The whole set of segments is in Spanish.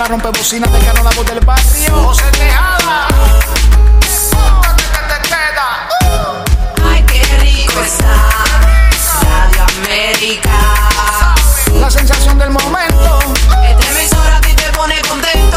la rompe bocina de cano la voz del barrio. José Tejada. Ay, qué rico está Radio América. La sensación del momento. Esta emisora a ti te pone contento.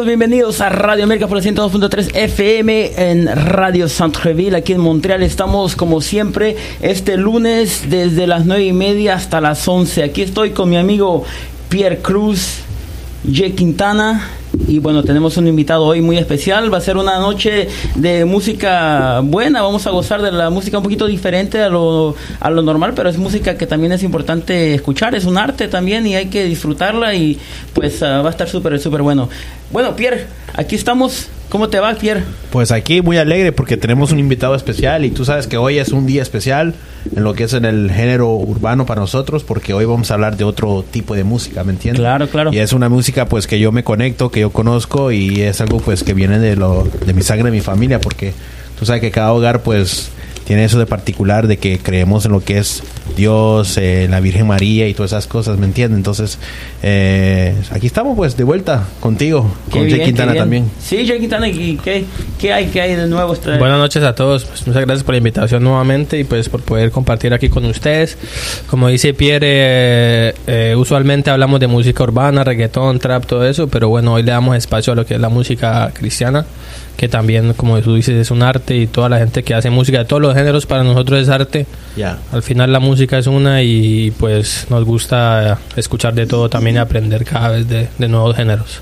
Bienvenidos, a Radio América por el 102.3 FM en Radio Centreville, aquí en Montreal. Estamos como siempre este lunes desde las 9 y media hasta las 11. Aquí estoy con mi amigo Pierre Cruz, J. Quintana. Y bueno, tenemos un invitado hoy muy especial. Va a ser una noche de música buena. Vamos a gozar de la música un poquito diferente a lo, a lo normal, pero es música que también es importante escuchar. Es un arte también y hay que disfrutarla. Y pues ah, va a estar súper, súper bueno. Bueno, Pierre, aquí estamos. ¿Cómo te va, Pierre? Pues aquí muy alegre porque tenemos un invitado especial y tú sabes que hoy es un día especial en lo que es en el género urbano para nosotros porque hoy vamos a hablar de otro tipo de música, ¿me entiendes? Claro, claro. Y es una música pues que yo me conecto, que yo conozco y es algo pues que viene de lo de mi sangre, de mi familia porque tú sabes que cada hogar pues tiene eso de particular de que creemos en lo que es Dios, eh, la Virgen María y todas esas cosas, ¿me entiendes? Entonces, eh, aquí estamos pues de vuelta contigo, Qué con bien, Jay Quintana también. Sí, Jay Quintana, ¿y qué, qué hay, qué hay de nuevo? Buenas noches a todos, pues, muchas gracias por la invitación nuevamente y pues por poder compartir aquí con ustedes. Como dice Pierre, eh, eh, usualmente hablamos de música urbana, reggaetón, trap, todo eso, pero bueno, hoy le damos espacio a lo que es la música cristiana, que también, como tú dices, es un arte y toda la gente que hace música de todos los géneros para nosotros es arte. Ya. Al final la música es una y pues nos gusta escuchar de todo también y aprender cada vez de, de nuevos géneros.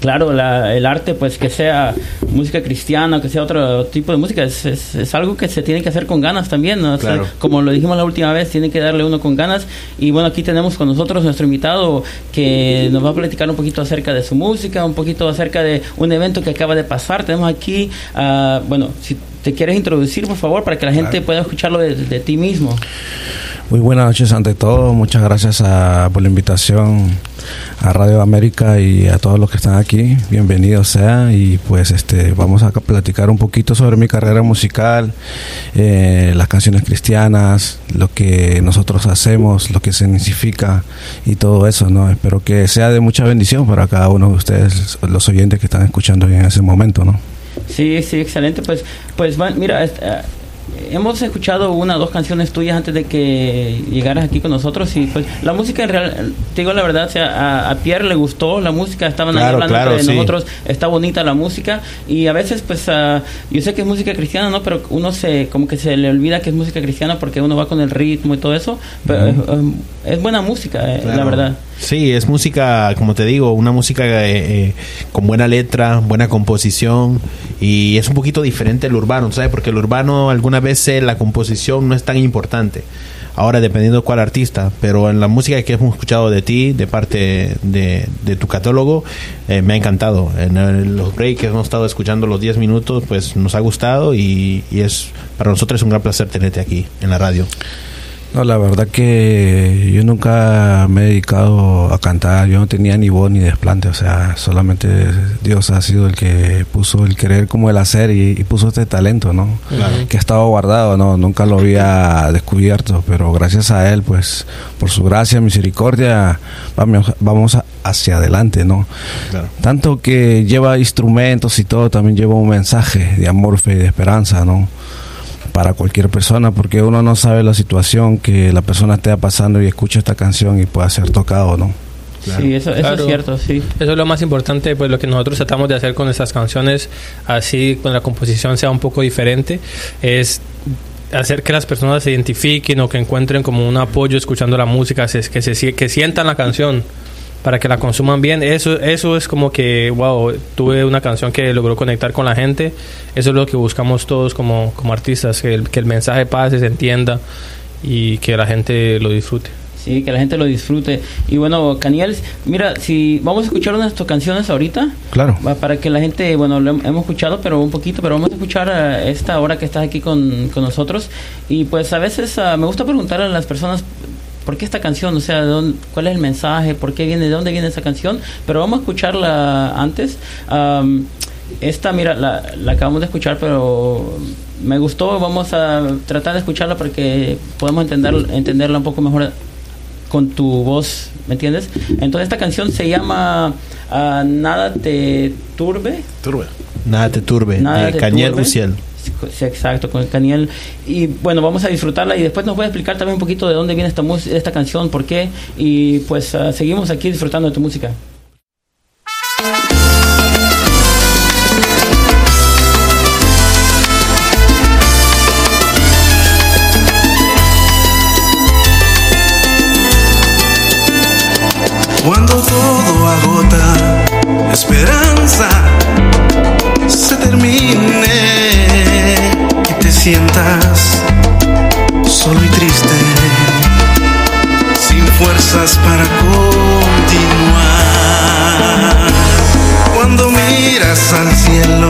Claro, la- el arte, pues que sea música cristiana, que sea otro tipo de música, es, es- es algo que se tiene que hacer con ganas también. ¿no? O sea, Claro. como lo dijimos la última vez, tiene que darle uno con ganas. Y bueno, aquí tenemos con nosotros nuestro invitado que nos va a platicar un poquito acerca de su música, un poquito acerca de un evento que acaba de pasar. Tenemos aquí, bueno, si te quieres introducir, por favor, para que la gente pueda escucharlo de, de ti mismo. Muy buenas noches ante todo, muchas gracias a- por la invitación a Radio América y a todos los que están aquí, bienvenidos sea y pues este vamos a platicar un poquito sobre mi carrera musical, eh, las canciones cristianas, lo que nosotros hacemos, lo que significa y todo eso, ¿no? Espero que sea de mucha bendición para cada uno de ustedes, los oyentes que están escuchando en ese momento, ¿no? Sí, sí, excelente. Pues, pues mira, ah, hemos escuchado una o dos canciones tuyas antes de que llegaras aquí con nosotros y pues la música en real, te digo la verdad, o sea, a, a Pierre le gustó la música, estaban ahí Claro, hablando claro, sí. nosotros, está bonita la música y a veces pues ah, yo sé que es música cristiana, ¿no? Pero uno se como que se le olvida que es música cristiana porque uno va con el ritmo y todo eso, pero es, um, es buena música, eh, la verdad. Sí, es música, como te digo, una música eh, eh, con buena letra, buena composición y es un poquito diferente al urbano, ¿sabes? Porque el urbano algunas veces la composición no es tan importante. Ahora, dependiendo de cuál artista, pero en la música que hemos escuchado de ti, de parte de, tu catálogo, eh, me ha encantado. En el- los breaks que hemos estado escuchando los 10 minutos, pues nos ha gustado y, y es para nosotros es un gran placer tenerte aquí en la radio. No, la verdad que yo nunca me he dedicado a cantar, yo no tenía ni voz ni desplante, o sea, solamente Dios ha sido el que puso el querer como el hacer y, y puso este talento, ¿no? Que estaba guardado, ¿no? Nunca lo había descubierto, pero gracias a Él, pues, por su gracia, misericordia, vamos, vamos hacia adelante, ¿no? Claro. Tanto que lleva instrumentos y todo, también lleva un mensaje de amor, fe y de esperanza, ¿no? Para cualquier persona, porque uno no sabe la situación que la persona esté pasando y escucha esta canción y pueda ser tocado, ¿no? Sí, eso, eso es cierto, sí. Eso es lo más importante, pues lo que nosotros tratamos de hacer con estas canciones, así con la composición sea un poco diferente, es hacer que las personas se identifiquen o que encuentren como un apoyo escuchando la música, que, se, que sientan la canción. Para que la consuman bien. Eso, eso es como que, wow, tuve una canción que logró conectar con la gente. Eso es lo que buscamos todos como, como artistas, que el, que el mensaje pase, se entienda y que la gente lo disfrute. Sí, que la gente lo disfrute. Y bueno, Caniel, mira, si vamos a escuchar tus canciones ahorita. Claro. Para que la gente, bueno, lo hem- hemos escuchado, pero un poquito, pero vamos a escuchar a esta hora que estás aquí con, con nosotros. Y pues a veces ah, me gusta preguntar a las personas. ¿Por qué esta canción? O sea, ¿de dónde- ¿cuál es el mensaje? ¿Por qué viene? ¿De dónde viene esa canción? Pero vamos a escucharla antes. Am, esta, mira, la, la acabamos de escuchar, pero me gustó. Vamos a tratar de escucharla para que podamos entender, entenderla un poco mejor con tu voz, ¿me entiendes? Entonces esta canción se llama ah, Nada te turbe. Turbe. Nada te turbe. Nada de te Cañel turbe. Uciel. Exacto, con el Caniel. Y bueno, vamos a disfrutarla y después nos voy a explicar también un poquito de dónde viene esta, esta canción, por qué. Y pues ah, seguimos aquí disfrutando de tu música. Para continuar. Cuando miras al cielo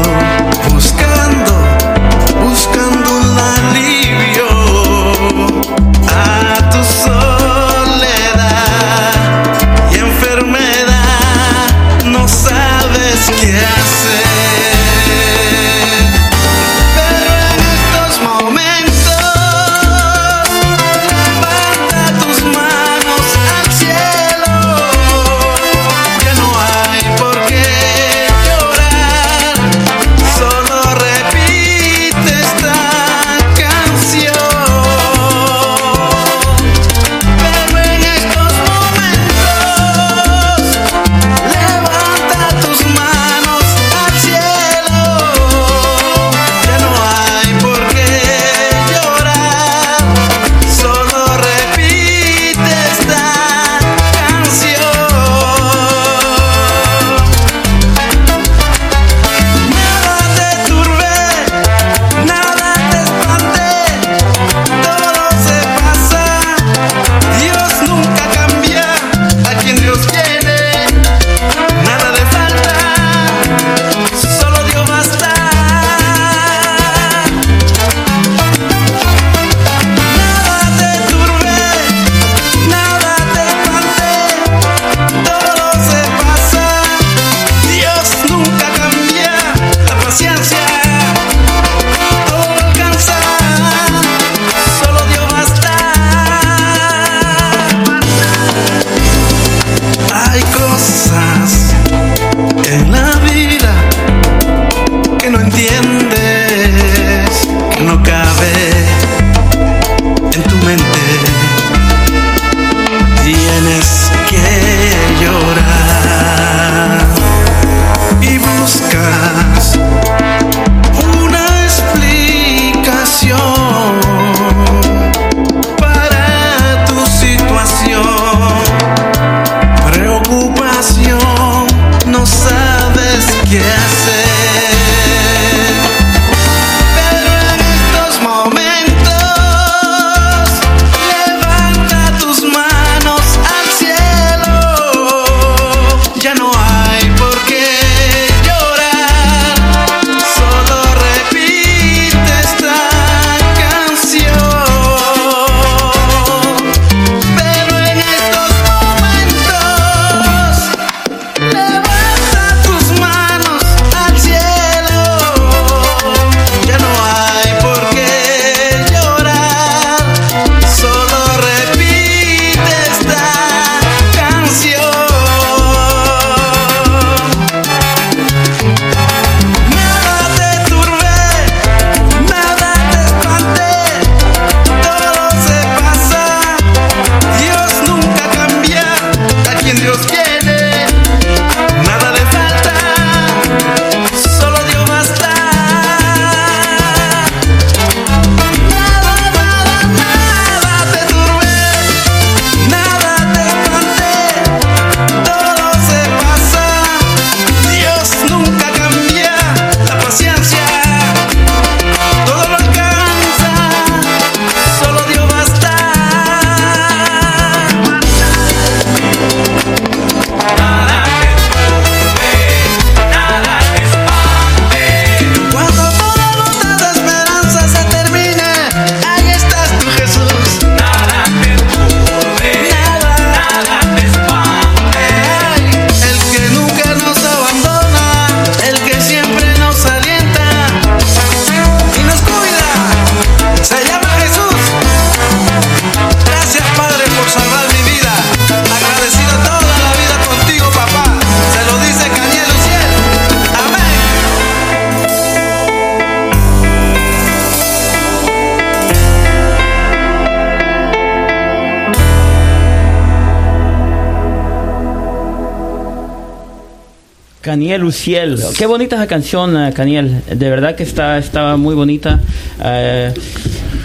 Caniel Uciel. Qué bonita esa canción, eh, Caniel. De verdad que está, estaba muy bonita. Eh,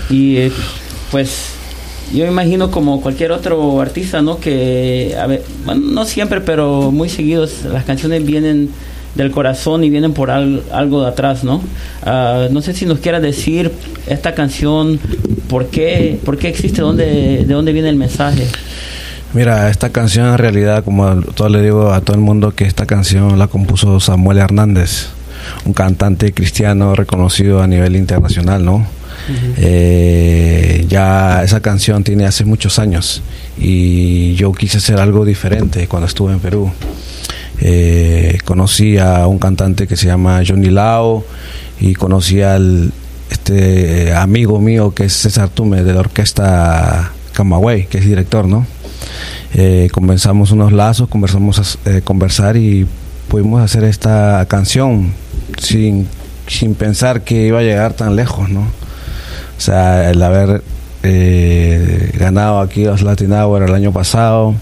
y eh, pues yo imagino como cualquier otro artista, ¿no? Que, bueno, no siempre, pero muy seguidos las canciones vienen del corazón y vienen por al- algo de atrás, ¿no? Ah, no sé si nos quiera decir esta canción, ¿por qué, por qué existe? ¿Dónde, ¿De dónde viene el mensaje? Mira, esta canción en realidad, como todo le digo a todo el mundo, que esta canción la compuso Samuel Hernández, un cantante cristiano reconocido a nivel internacional, ¿no? Eh, ya esa canción tiene hace muchos años y yo quise hacer algo diferente cuando estuve en Perú. Eh, conocí a un cantante que se llama Johnny Lao y conocí al este eh, amigo mío que es César Tume de la orquesta Camagüey, que es director, ¿no? Eh, comenzamos unos lazos, conversamos eh, conversar y pudimos hacer esta canción sin, sin pensar que iba a llegar tan lejos, ¿no? O sea, el haber eh, ganado aquí los Latin Hour el año pasado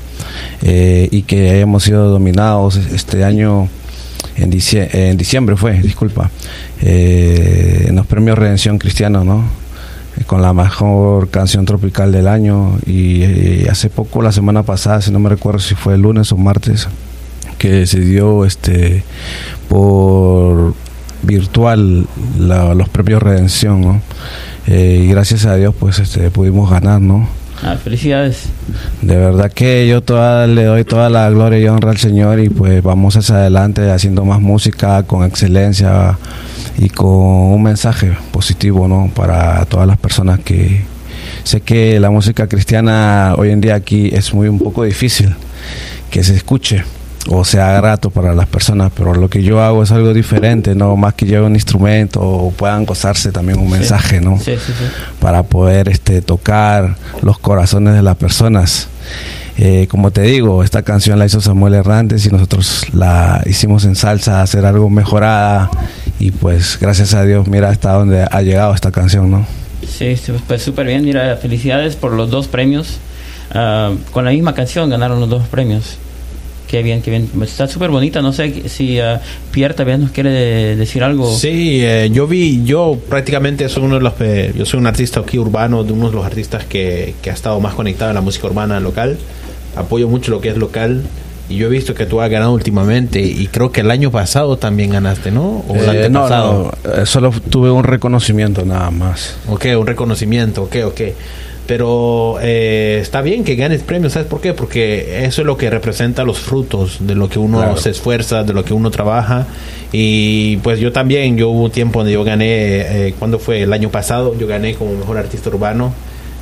eh, y que hayamos sido dominados este año en diciembre fue, disculpa, eh, en los premios Redención Cristiano, ¿no? Eh, con la mejor canción tropical del año y eh, hace poco, la semana pasada, si no me recuerdo si fue el lunes o martes, que se dio este por virtual la- los premios Redención, ¿no? Eh, y gracias a Dios pues este pudimos ganar, ¿no? Ah, felicidades. De verdad que yo toda, le doy toda la gloria y honra al Señor y pues vamos hacia adelante haciendo más música con excelencia y con un mensaje positivo, ¿no? Para todas las personas que sé que la música cristiana hoy en día aquí es muy un poco difícil que se escuche o sea grato para las personas, pero lo que yo hago es algo diferente, no más que lleve un instrumento o puedan gozarse también un mensaje, ¿no? Sí, sí, sí. para poder este, tocar los corazones de las personas. Eh, como te digo, esta canción la hizo Samuel Hernández y nosotros la hicimos en salsa, hacer algo mejorada y pues gracias a Dios, mira hasta dónde ha llegado esta canción, ¿no? Sí, sí, pues súper bien. Mira, felicidades por los dos premios. Ah, con la misma canción ganaron los dos premios. Qué bien, qué bien. Está súper bonita. No sé si ah, Pierre también nos quiere de- decir algo. Sí, eh, yo vi, yo prácticamente soy uno de los, eh, yo soy un artista aquí urbano, de uno de los artistas que, que ha estado más conectado a la música urbana local. Apoyo mucho lo que es local. Y yo he visto que tú has ganado últimamente y creo que el año pasado también ganaste, ¿no? O el Eh, no, antepasado. no, eh, solo tuve un reconocimiento nada más. Ok, un reconocimiento, ok, ok. Pero eh, está bien que ganes premios, ¿sabes por qué? Porque eso es lo que representa los frutos de lo que uno Claro. se esfuerza, de lo que uno trabaja. Y pues yo también, yo hubo un tiempo donde yo gané, eh, ¿cuándo fue? El año pasado, yo gané como mejor artista urbano.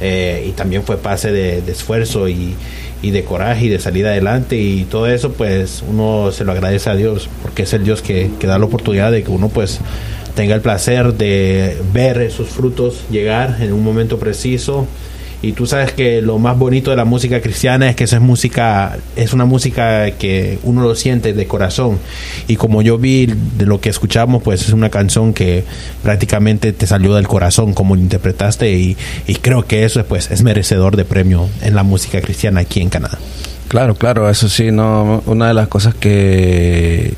Eh, y también fue pase de, esfuerzo y, y de coraje y de salir adelante. Y todo eso, pues uno se lo agradece a Dios, porque es el Dios que, que da la oportunidad de que uno, pues tenga el placer de ver esos frutos llegar en un momento preciso. Y tú sabes que lo más bonito de la música cristiana es que esa es música, es una música que uno lo siente de corazón. Y como yo vi de lo que escuchamos, pues es una canción que prácticamente te salió del corazón como lo interpretaste y, y creo que eso pues es merecedor de premio en la música cristiana aquí en Canadá. Claro, claro, eso sí, no, una de las cosas que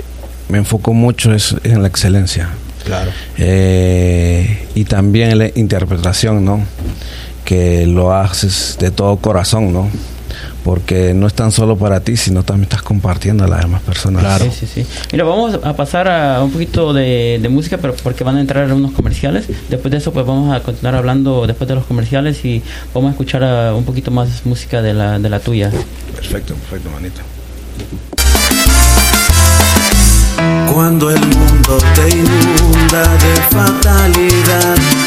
me enfoco mucho es en la excelencia. Claro. Eh, y también en la interpretación, ¿no? Que lo haces de todo corazón, ¿no? Porque no es tan solo para ti, sino también estás compartiendo a las demás personas. Sí, sí, sí. Mira, vamos a pasar a un poquito de, de música, pero porque van a entrar unos comerciales. Después de eso, pues vamos a continuar hablando después de los comerciales y vamos a escuchar ah, un poquito más música de la, de la tuya. Perfecto, perfecto, manito. Cuando el mundo te inunda de fatalidad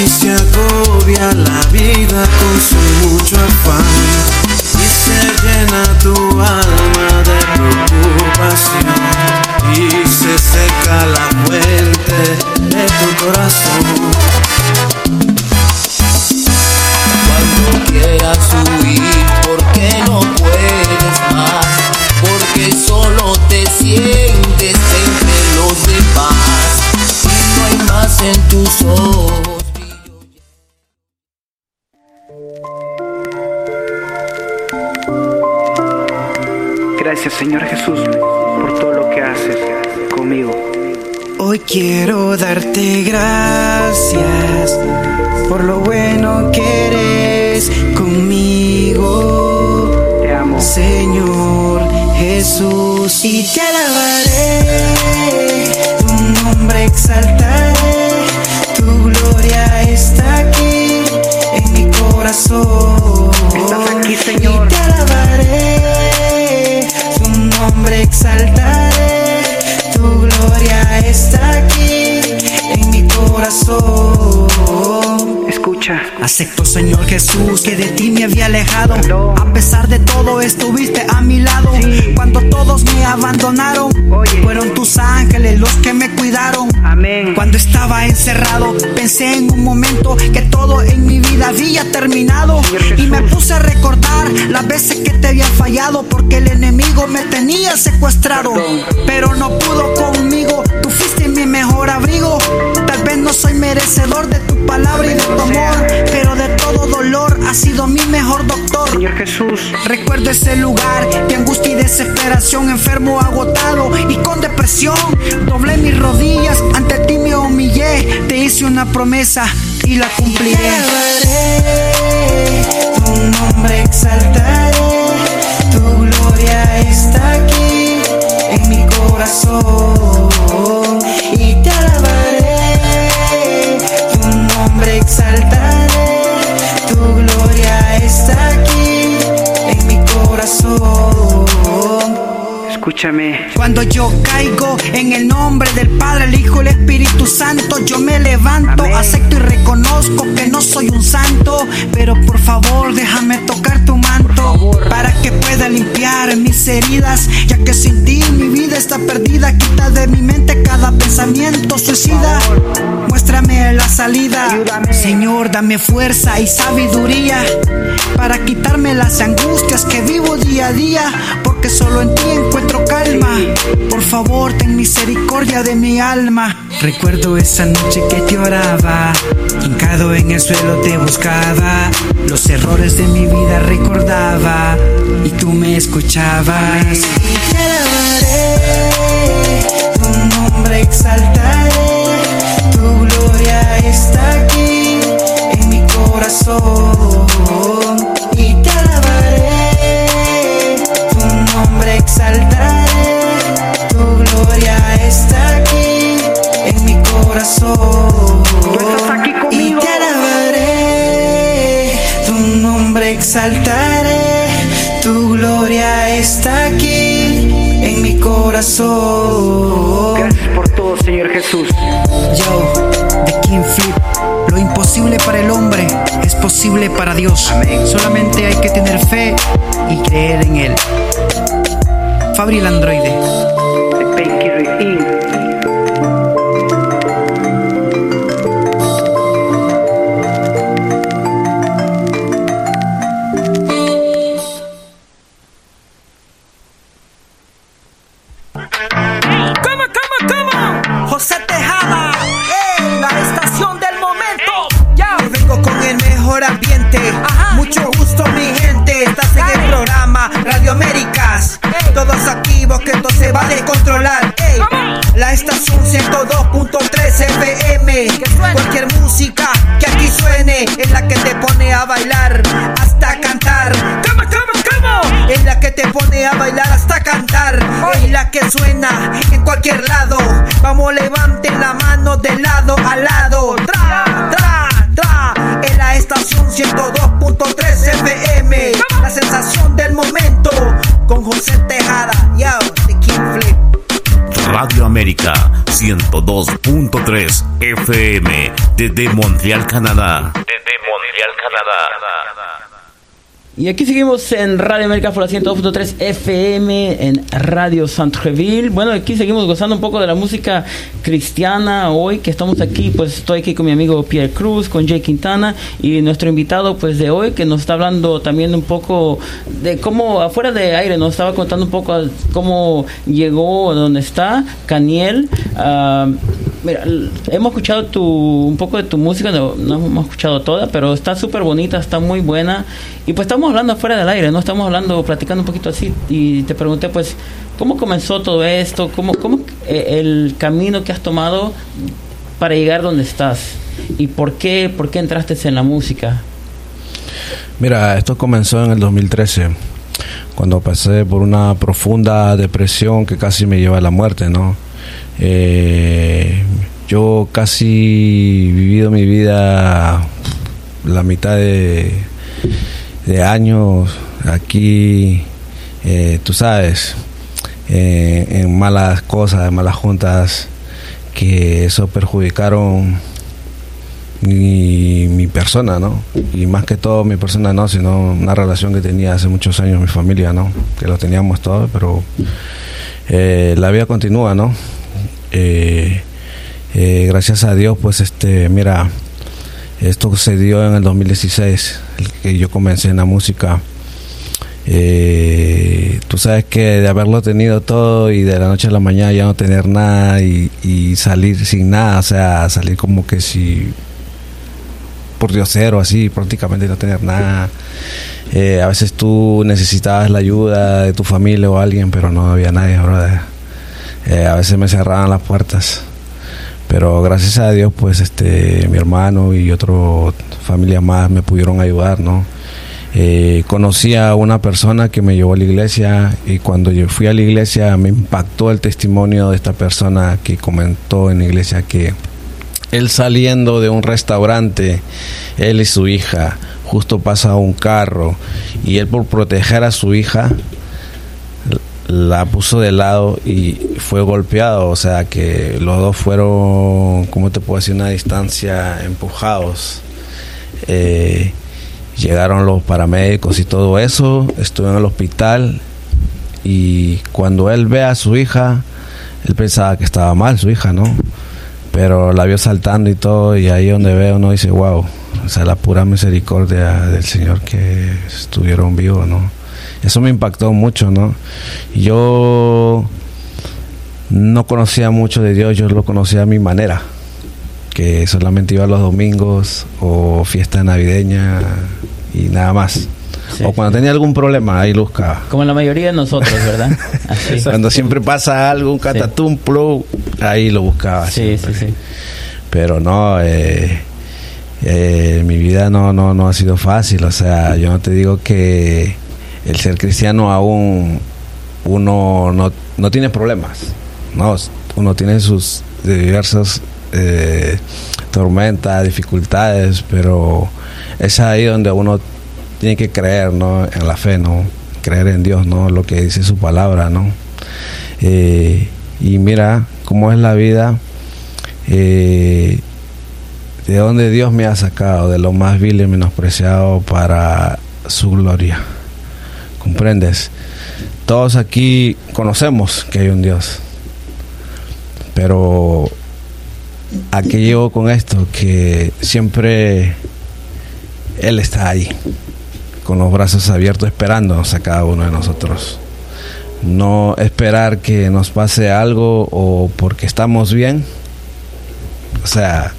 y se agobia la vida con su mucho afán y se llena tu alma de preocupación y se seca la fuente de tu corazón. Cuando quieras huir porque no puedes más, porque solo te sientes entre los demás y no hay más en tus ojos. Gracias Señor Jesús por todo lo que haces. Hoy quiero darte gracias por lo bueno que eres conmigo. Te amo. Señor Jesús, y te alabaré, tu nombre exaltaré, tu gloria está aquí en mi corazón. Estás aquí, Señor. Y te alabaré, nombre exaltaré, tu gloria está aquí en mi corazón. Escucha. Acepto, Señor Jesús, que de ti me había alejado. A pesar de todo, estuviste a mi lado. Sí. Cuando todos me abandonaron, Oye. fueron tus ángeles los que me cuidaron. Amén. Cuando estaba encerrado, pensé en un momento que todo en mi vida había terminado. Y me puse a recordar las veces que te había fallado porque el enemigo me tenía secuestrado. Perdón. Pero no pudo conmigo, tú fuiste mi mejor abrigo. No soy merecedor de tu palabra y de tu amor, pero de todo dolor has sido mi mejor doctor. Señor Jesús. Recuerdo ese lugar de angustia y desesperación, enfermo, agotado y con depresión. Doblé mis rodillas, ante ti me humillé, te hice una promesa y la cumpliré. tu nombre exaltaré, tu gloria está aquí en mi corazón. Y te alabaré, nombre exaltaré, tu gloria está aquí en mi corazón. Escúchame. Cuando yo caigo en el nombre del Padre, el Hijo y el Espíritu Santo, yo me levanto, Amén. acepto y reconozco que no soy un santo, pero por favor déjame tocar tu manto para que pueda limpiar mis heridas, ya que sin ti mi está perdida, quita de mi mente cada pensamiento suicida. Muéstrame la salida, Ayúdame. Señor, dame fuerza y sabiduría para quitarme las angustias que vivo día a día, porque solo en ti encuentro calma. Por favor, ten misericordia de mi alma. Recuerdo esa noche que te oraba, hincado en el suelo te buscaba, los errores de mi vida recordaba y tú me escuchabas. Nombre exaltaré, tu gloria está aquí en mi corazón. Y te alabaré, tu nombre exaltaré, tu gloria está aquí en mi corazón. Aquí. Y te alabaré, tu nombre exaltaré, tu gloria está aquí en mi corazón. Todo, Señor Jesús. Yo, de King Flip. Lo imposible para el hombre es posible para Dios. Amén. Solamente hay que tener fe y creer en Él. Fabri el androide. Cantar. Es la que suena en cualquier lado. Vamos, levanten la mano de lado a lado. Tra, tra, tra. En la estación 102.3 FM. La sensación del momento. Con José Tejada. Yo, de King Flip. Radio América 102.3 FM desde Montreal, Canadá. Desde Montreal, Canadá. Y aquí seguimos en Radio América por la 102.3 FM en Radio Centreville. Bueno, aquí seguimos gozando un poco de la música cristiana hoy que estamos aquí. Pues estoy aquí con mi amigo Pierre Cruz, con Jay Quintana y nuestro invitado pues de hoy que nos está hablando también un poco de cómo afuera de aire nos estaba contando un poco cómo llegó a donde está Caniel. Ah, Mira, hemos escuchado tu, un poco de tu música, no, no hemos escuchado toda, pero está súper bonita, está muy buena. Y pues estamos hablando fuera del aire, ¿no? Estamos hablando, platicando un poquito así. Y te pregunté, pues, ¿Cómo comenzó todo esto? ¿Cómo, cómo eh, el camino que has tomado para llegar donde estás? ¿Y por qué, por qué entraste en la música? Mira, esto comenzó en el 2013, cuando pasé por una profunda depresión que casi me lleva a la muerte, ¿no? Eh, yo casi vivido mi vida la mitad de, de años aquí, eh, tú sabes, eh, en malas cosas, en malas juntas, que eso perjudicaron mi, persona, ¿no? Y más que todo mi persona no, sino una relación que tenía hace muchos años mi familia, ¿no? Que lo teníamos todo, pero eh, la vida continúa, ¿no? Gracias a Dios, pues este, mira, esto se dio en el 2016, el que yo comencé en la música. Eh, tú sabes que de haberlo tenido todo y de la noche a la mañana ya no tener nada y, y salir sin nada, o sea, salir como que si por diosero así, prácticamente no tener nada. Eh, a veces tú necesitabas la ayuda de tu familia o alguien, pero no había nadie, brother. Eh, a veces me cerraban las puertas. Pero gracias a Dios, pues este, mi hermano y otro familia más me pudieron ayudar, ¿no? Eh, conocí a una persona que me llevó a la iglesia y cuando yo fui a la iglesia me impactó el testimonio de esta persona que comentó en la iglesia que él saliendo de un restaurante, él y su hija, justo pasa un carro y él por proteger a su hija la puso de lado y fue golpeado, o sea que los dos fueron, ¿cómo te puedo decir?, una distancia empujados. Eh, llegaron los paramédicos y todo eso, estuve en el hospital y cuando él ve a su hija, él pensaba que estaba mal su hija, ¿no? Pero la vio saltando y todo y ahí donde ve uno dice, wow, o sea, la pura misericordia del Señor que estuvieron vivos, ¿no? Eso me impactó mucho, ¿no? Yo no conocía mucho de Dios, yo lo conocía a mi manera, que solamente iba los domingos o fiesta navideña y nada más. Sí, o cuando tenía algún problema, ahí lo buscaba. Como la mayoría de nosotros, ¿verdad? Así. Cuando siempre pasa algo, un catatum, plum, ahí lo buscaba. Sí, sí, sí. Pero no, eh, eh, mi vida no, no, no ha sido fácil. O sea, yo no te digo que el ser cristiano aún uno no, no tiene problemas. No, uno tiene sus diversas eh, tormentas, dificultades, pero es ahí donde uno tiene que creer, ¿no? En la fe, ¿no? Creer en Dios, ¿no? Lo que dice su palabra, ¿no? Eh, y mira cómo es la vida, eh, de donde Dios me ha sacado, de lo más vil y menospreciado para su gloria. ¿Comprendes? Todos aquí conocemos que hay un Dios, pero ¿a qué llego con esto? Que siempre Él está ahí, con los brazos abiertos, esperándonos a cada uno de nosotros. No esperar que nos pase algo o porque estamos bien. O sea,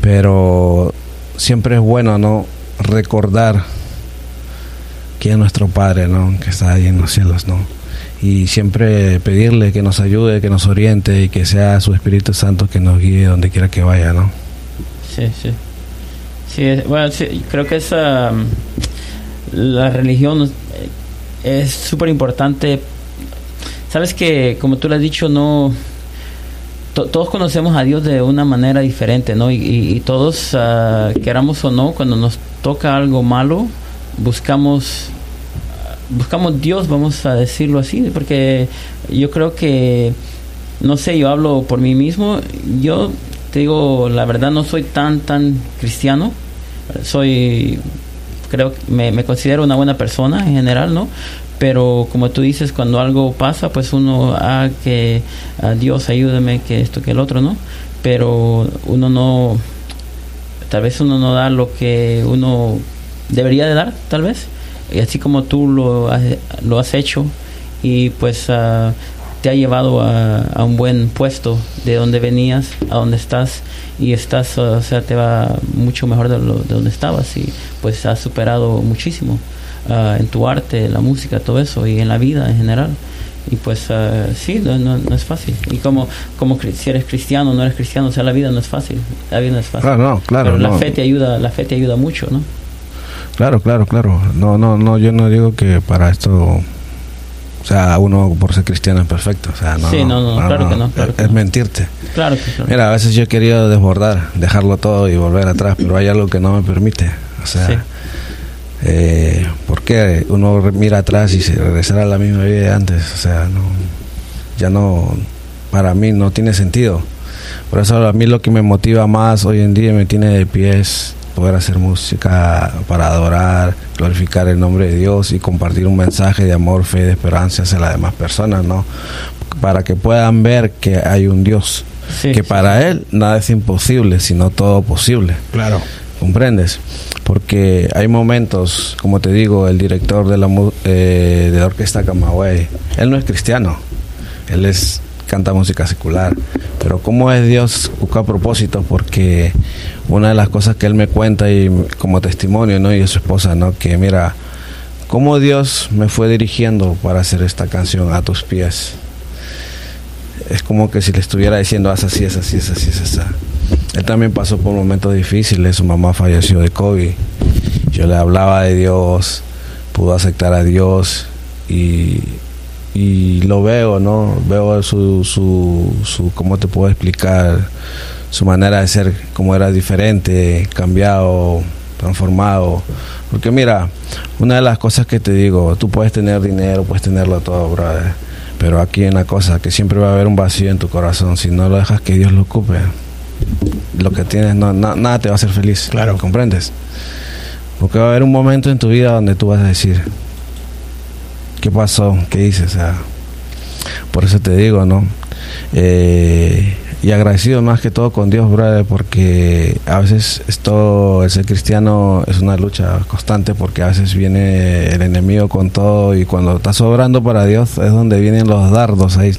pero siempre es bueno, ¿no? Recordar es nuestro Padre, ¿no? Que está ahí en los cielos, ¿no? Y siempre pedirle que nos ayude, que nos oriente y que sea su Espíritu Santo que nos guíe donde quiera que vaya, ¿no? Sí, sí. Sí, bueno, creo que esa mm, la religión eh, es súper importante. Sabes que, como tú lo has dicho, no to- todos conocemos a Dios de una manera diferente, ¿no? Y, y- todos, ah, queramos o no, cuando nos toca algo malo, buscamos buscamos Dios, vamos a decirlo así, porque yo creo que, no sé, yo hablo por mí mismo, yo te digo, la verdad no soy tan, tan cristiano, soy, creo me, considero una buena persona en general, ¿no? Pero como tú dices, cuando algo pasa, pues uno, ah, que ah, Dios ayúdame, que esto, que el otro, ¿no? Pero uno no, tal vez uno no da lo que uno debería de dar, tal vez. Y así como tú lo has, lo has hecho y pues ah, te ha llevado a, a un buen puesto de donde venías a donde estás y estás, o sea, te va mucho mejor de, lo, de donde estabas y pues has superado muchísimo ah, en tu arte, la música, todo eso y en la vida en general. Y pues sí, no, no, no es fácil. Y como, como si eres cristiano o no eres cristiano, o sea, la vida no es fácil. La vida no es fácil. Claro, no, claro, Pero la fe te ayuda, la fe te ayuda mucho, ¿no? Claro, claro, claro. No, no, no, yo no digo que para esto, o sea, uno por ser cristiano es perfecto. O sea, no. Sí, no, no, claro que no, claro es que no. mentirte. Claro que claro. Mira, a veces yo he querido desbordar, dejarlo todo y volver atrás, pero hay algo que no me permite. O sea, Sí. eh, ¿por qué uno mira atrás y se regresará a la misma vida de antes? O sea, no, ya no, para mí no tiene sentido. Por eso a mí lo que me motiva más hoy en día y me tiene de pie es poder hacer música para adorar, glorificar el nombre de Dios y compartir un mensaje de amor, fe y de esperanza hacia las demás personas, ¿no? Para que puedan ver que hay un Dios, Sí, que sí, para Él nada es imposible, sino todo posible. Claro. ¿Comprendes? Porque hay momentos, como te digo, el director de la, mu- eh, de la orquesta Camagüey, él no es cristiano, él es canta música secular. Pero cómo es Dios busca propósito, porque una de las cosas que él me cuenta y como testimonio, ¿no? Y su esposa, ¿no? Que mira, cómo Dios me fue dirigiendo para hacer esta canción a tus pies. Es como que si le estuviera diciendo, haz así, es así, es así, es así. Él también pasó por momentos difíciles, su mamá falleció de COVID. Yo le hablaba de Dios, pudo aceptar a Dios y, y lo veo, ¿no? Veo su, su, su, ¿cómo te puedo explicar? Su manera de ser, como era diferente, cambiado, transformado. Porque mira, una de las cosas que te digo, tú puedes tener dinero, puedes tenerlo todo, brother. Pero aquí hay una cosa, que siempre va a haber un vacío en tu corazón si no lo dejas que Dios lo ocupe lo que tienes, no, na- nada te va a hacer feliz. Claro. ¿Comprendes? Porque va a haber un momento en tu vida donde tú vas a decir, ¿qué pasó? ¿Qué sea, por eso te digo, ¿no? Eh, y agradecido más que todo con Dios, brother, porque a veces esto, el ser cristiano es una lucha constante porque a veces viene el enemigo con todo y cuando estás obrando para Dios es donde vienen los dardos ahí.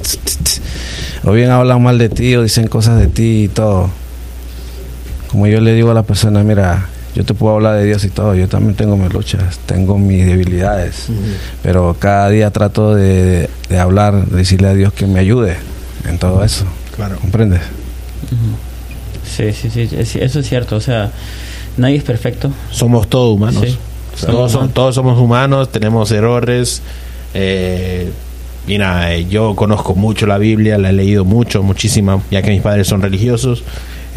O bien hablan mal de ti o dicen cosas de ti y todo. Como yo le digo a la persona, mira, yo te puedo hablar de Dios y todo, yo también tengo mis luchas, tengo mis debilidades, pero cada día trato de, de hablar, de decirle a Dios que me ayude en todo eso. Claro. ¿Comprendes? Sí, sí, sí, es- eso es cierto. O sea, nadie es perfecto. Somos todos humanos. Sí. Todos, Somos son- humanos. todos somos humanos, tenemos errores. Eh, mira, eh, yo conozco mucho la Biblia, la he leído mucho, muchísima, ya que mis padres son religiosos.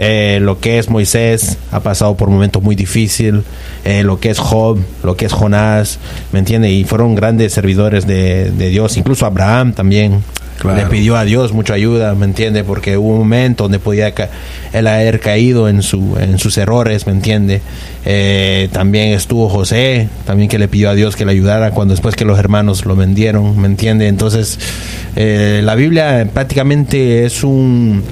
Eh, lo que es Moisés ha pasado por momentos muy difíciles. Eh, lo que es Job, lo que es Jonás, ¿me entiende? Y fueron grandes servidores de, de Dios. Incluso Abraham también Le pidió a Dios mucha ayuda, ¿me entiende? Porque hubo un momento donde podía ca- él haber caído en, su, en sus errores, ¿me entiende? Eh, también estuvo José, también que le pidió a Dios que le ayudara cuando después que los hermanos lo vendieron, ¿me entiende? Entonces, eh, la Biblia prácticamente es un,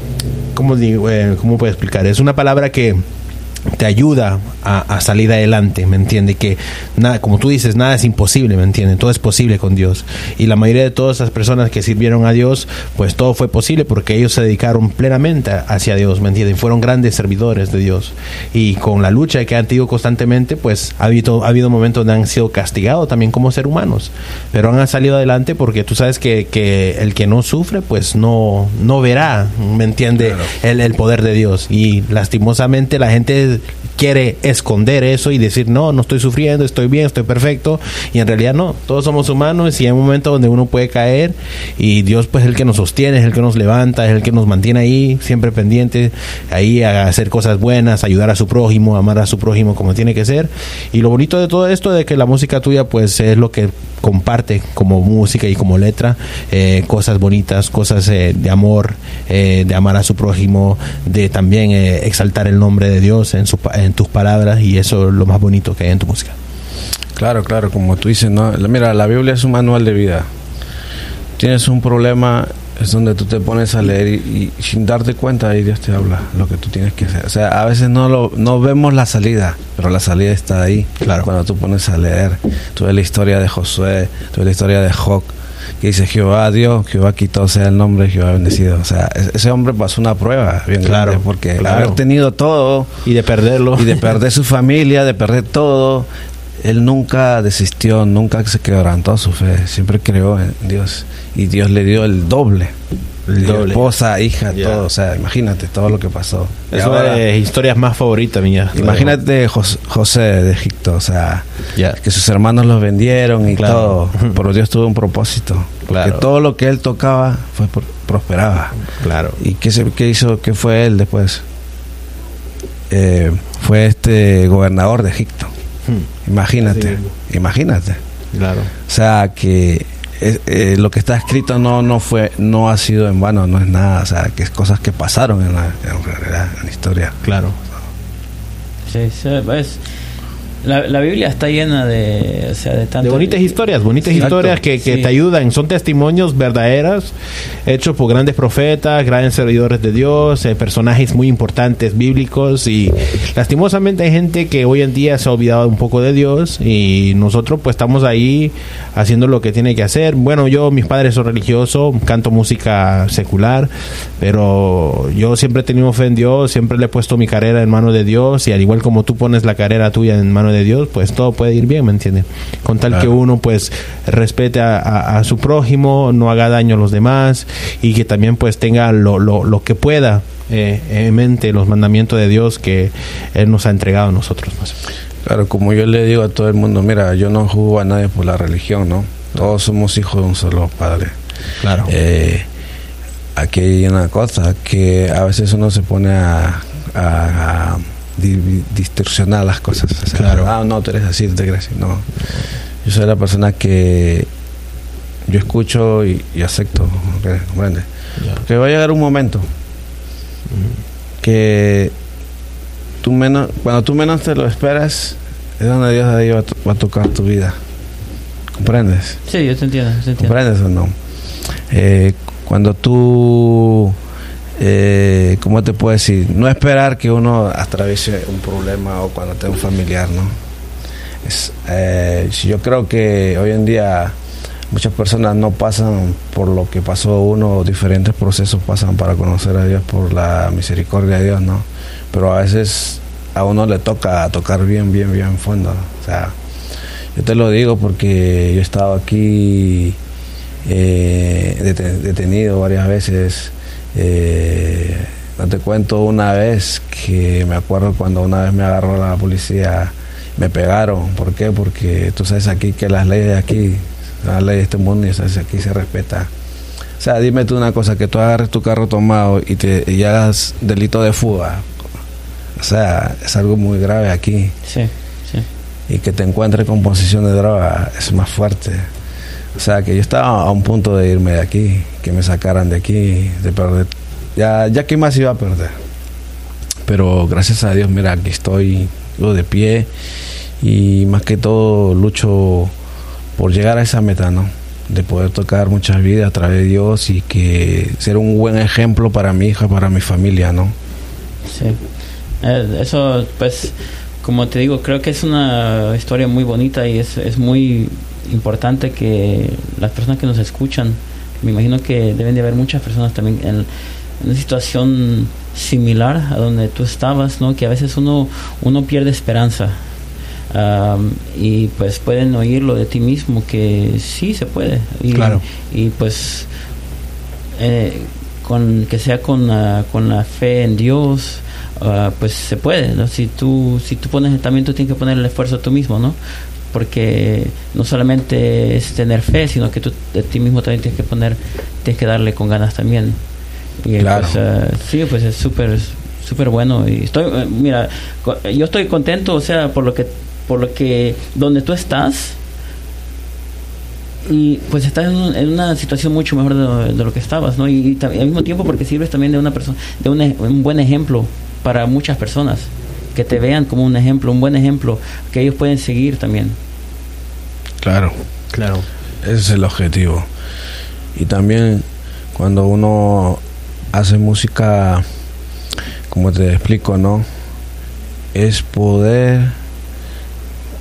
¿cómo digo? Eh, ¿Cómo puedo explicar? Es una palabra que te ayuda a, a salir adelante, ¿me entiende? Que nada, como tú dices, nada es imposible, ¿me entiende? Todo es posible con Dios. Y la mayoría de todas esas personas que sirvieron a Dios, pues todo fue posible porque ellos se dedicaron plenamente hacia Dios, ¿me entiende? Fueron grandes servidores de Dios. Y con la lucha que han tenido constantemente, pues ha habido, ha habido momentos donde han sido castigados también como ser humanos. Pero han salido adelante porque tú sabes que, que el que no sufre, pues no, no verá, ¿me entiende? El, el poder de Dios. Y lastimosamente la gente did quiere esconder eso y decir, no, no estoy sufriendo, estoy bien, estoy perfecto. Y en realidad no, todos somos humanos y hay un momento donde uno puede caer y Dios pues es el que nos sostiene, es el que nos levanta, es el que nos mantiene ahí, siempre pendiente, ahí a hacer cosas buenas, ayudar a su prójimo, amar a su prójimo como tiene que ser. Y lo bonito de todo esto de que la música tuya pues es lo que comparte como música y como letra eh, cosas bonitas, cosas eh, de amor, eh, de amar a su prójimo, de también exaltar el nombre de Dios en, su, pa- en tus palabras y eso es lo más bonito que hay en tu música. Claro, claro, como tú dices, ¿no? Mira, la Biblia es un manual de vida. Tienes un problema, es donde tú te pones a leer y, y sin darte cuenta ahí Dios te habla lo que tú tienes que hacer. O sea, a veces no lo no vemos la salida, pero la salida está ahí. Claro. Cuando tú pones a leer, tú ves la historia de Josué, tú ves la historia de Job, que dice Jehová Dios, Jehová quitó sea el nombre, Jehová bendecido. O sea, es- ese hombre pasó una prueba bien Claro, grande porque claro. haber tenido todo Y de perderlo. y de perder su familia, de perder todo. él nunca desistió, nunca se quebrantó su fe, siempre creó en Dios y Dios le dio el doble. Esposa, hija, todo, o sea, imagínate todo lo que pasó. Es una de historias más favoritas mía. Imagínate Jos- José de Egipto, o sea, que sus hermanos los vendieron y Claro. todo, pero Dios tuvo un propósito. Claro. Que todo lo que él tocaba fue por- prosperaba. Claro. ¿Y qué, se, qué hizo? ¿Qué fue él después? Eh, fue este gobernador de Egipto. Hmm. Imagínate, imagínate. Claro. O sea que eh, eh, lo que está escrito no no fue no ha sido en vano, no es nada, o sea que es cosas que pasaron en la, en realidad, en la historia. Claro. Sí, sí, pues, la, la Biblia está llena de, o sea, de tanto... De bonitas historias, bonitas historias que, que Sí. te ayudan. Son testimonios verdaderos, hechos por grandes profetas, grandes servidores de Dios, eh, personajes muy importantes bíblicos. Y lastimosamente hay gente que hoy en día se ha olvidado un poco de Dios. Y nosotros, pues, estamos ahí haciendo lo que tiene que hacer. Bueno, yo, mis padres son religiosos, canto música secular, pero yo siempre he tenido fe en Dios, siempre le he puesto mi carrera en manos de Dios. Y al igual como tú pones la carrera tuya en manos de Dios, pues todo puede ir bien, ¿me entiendes? Con tal que Claro. uno pues respete a, a- a su prójimo, no haga daño a los demás y que también pues tenga lo, lo, lo que pueda eh, en mente los mandamientos de Dios que Él nos ha entregado a nosotros. pues. Claro, como yo le digo a todo el mundo, mira, yo no juzgo a nadie por la religión, ¿no? Todos somos hijos de un solo padre. Claro. Eh, aquí hay una cosa que a veces uno se pone a, a- a di- distorsionar las cosas. O sea, Claro. Ah, no, tú eres así, tú te crees. No. Yo soy la persona que yo escucho y, y acepto. ¿comprendes? Porque va a llegar un momento que tú menos, cuando tú menos te lo esperas, es donde Dios ahí va, va a tocar tu vida. ¿Comprendes? Sí, yo te entiendo, te entiendo. ¿Comprendes o no? Eh, cuando tú, eh, ¿cómo te puedo decir? No esperar que uno atraviese un problema o cuando tenga un familiar, ¿no? Es, eh, yo creo que hoy en día muchas personas no pasan por lo que pasó uno, diferentes procesos pasan para conocer a Dios por la misericordia de Dios, ¿no? Pero a veces a uno le toca tocar bien, bien, bien fondo. O sea, yo te lo digo porque yo he estado aquí eh, dete- detenido varias veces. Eh, no te cuento una vez que me acuerdo cuando una vez me agarró la policía, me pegaron. ¿Por qué? Porque tú sabes aquí que las leyes de aquí, las leyes de este mundo, y sabes, aquí se respeta. O sea, dime tú una cosa, que tú agarres tu carro tomado y, te, y hagas delito de fuga. O sea, es algo muy grave aquí Sí, sí. y que te encuentres con posesión de droga es más fuerte. O sea, que yo estaba a un punto de irme de aquí, que me sacaran de aquí, de perder. Ya, ya que más iba a perder. Pero gracias a Dios, mira, aquí estoy yo de pie y más que todo lucho por llegar a esa meta, ¿no? De poder tocar muchas vidas a través de Dios y que ser un buen ejemplo para mi hija, para mi familia, ¿no? Sí. Eh, eso, pues, como te digo, creo que es una historia muy bonita y es, es muy importante que las personas que nos escuchan, me imagino que deben de haber muchas personas también en, en una situación similar a donde tú estabas, ¿no? Que a veces uno, uno pierde esperanza. Am, y pues pueden oírlo de ti mismo que sí se puede y, Claro. y pues eh, con que sea con la, con la fe en Dios ah, pues se puede ¿no? si tú si tú pones también tú tienes que poner el esfuerzo tú mismo no porque no solamente es tener fe sino que tú de ti mismo también tienes que poner tienes que darle con ganas también y eh, Claro. pues, ah, sí pues es súper súper bueno y estoy eh, mira co- yo estoy contento o sea por lo que por lo que donde tú estás y pues estás en, un- en una situación mucho mejor de, lo- de lo que estabas, ¿no? Y, al mismo tiempo porque sirves también de una persona, de un, un buen ejemplo para muchas personas que te vean como un ejemplo, un buen ejemplo que ellos pueden seguir también. Claro. Claro. Ese es el objetivo. Y también cuando uno hace música, como te explico, ¿no? Es poder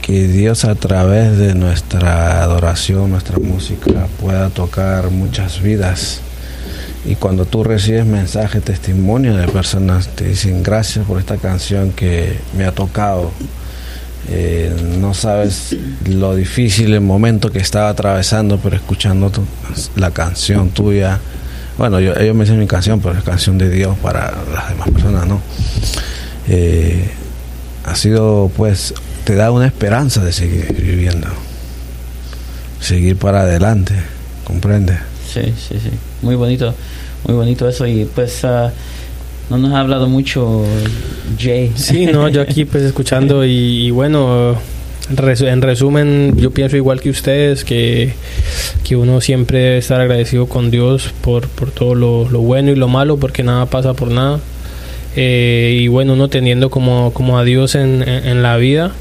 que Dios a través de nuestra adoración, nuestra música, pueda tocar muchas vidas. Y cuando tú recibes mensajes, testimonio de personas, te dicen gracias por esta canción que me ha tocado. Eh, no sabes lo difícil el momento que estaba atravesando, pero escuchando tu- la canción tuya. Bueno, ellos me dicen mi canción, pero es canción de Dios para las demás personas, ¿no? Eh, ha sido, pues, te da una esperanza de seguir viviendo, seguir para adelante, ¿comprendes? Sí, sí, sí. Muy bonito, muy bonito eso. Y pues ah, no nos ha hablado mucho Jay. Sí, no, yo aquí pues escuchando y, bueno, en resumen, yo pienso igual que ustedes que, que uno siempre debe estar agradecido con Dios por, por todo lo, bueno y lo malo, porque nada pasa por nada. Eh, y bueno, uno teniendo como, como a Dios en, en la vida,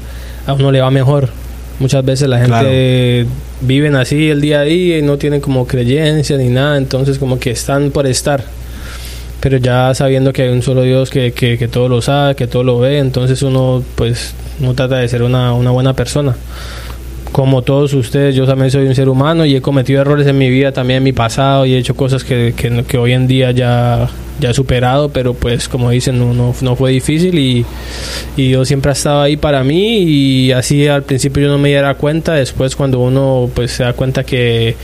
a uno le va mejor. Muchas veces la gente viven así el día a día y no tienen como creencia ni nada, entonces como que están por estar pero ya sabiendo que hay un solo Dios que, que, que todo lo sabe, que todo lo ve, entonces uno pues no trata de ser una, una buena persona. Como todos ustedes, yo también soy un ser humano y he cometido errores en mi vida, también en mi pasado y he hecho cosas que, que, que hoy en día ya, ya he superado, pero pues como dicen, no, no, no fue difícil y, y Dios siempre ha estado ahí para mí y así al principio yo no me diera cuenta, después cuando uno pues se da cuenta que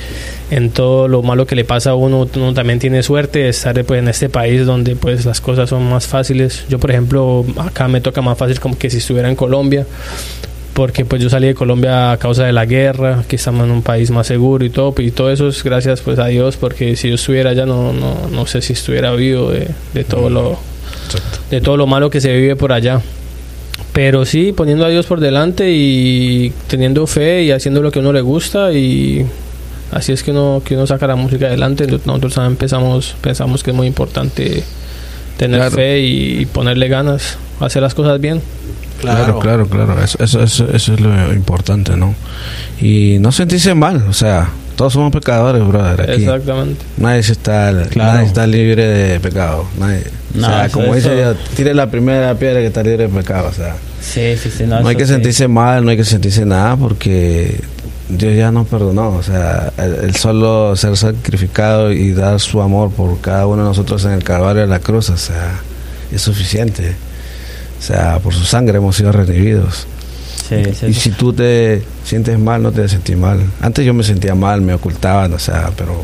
en todo lo malo que le pasa a uno, uno también tiene suerte de estar pues, en este país donde pues las cosas son más fáciles. Yo por ejemplo acá me toca más fácil como que si estuviera en Colombia, porque pues yo salí de Colombia a causa de la guerra, aquí estamos en un país más seguro y todo, y todo eso es gracias pues a Dios, porque si yo estuviera allá no, no, no sé si estuviera vivo de, de todo lo de todo lo malo que se vive por allá. Pero sí, poniendo a Dios por delante y teniendo fe y haciendo lo que a uno le gusta y así es que uno, que uno saca la música adelante. Nosotros también pensamos, pensamos que es muy importante tener Claro. fe y ponerle ganas, hacer las cosas bien. Claro, claro, claro. Eso, eso, eso, eso es lo importante, ¿no? Y no sentirse mal, o sea, todos somos pecadores, brother. Aquí. Exactamente. Nadie se está, Claro. nadie está libre de pecado. Nadie. No, o sea, como dice Dios, tire la primera piedra que está libre de pecado. O sea, Sí, sí, sí. No, no hay que sí. sentirse mal, no hay que sentirse nada porque Dios ya nos perdonó. O sea, el, el solo ser sacrificado y dar su amor por cada uno de nosotros en el Calvario de la cruz, o sea, es suficiente. O sea, por su sangre hemos sido redimidos. Sí, sí, Y sí. si tú te sientes mal, no te sentir mal. Antes yo me sentía mal, me ocultaban, o sea, pero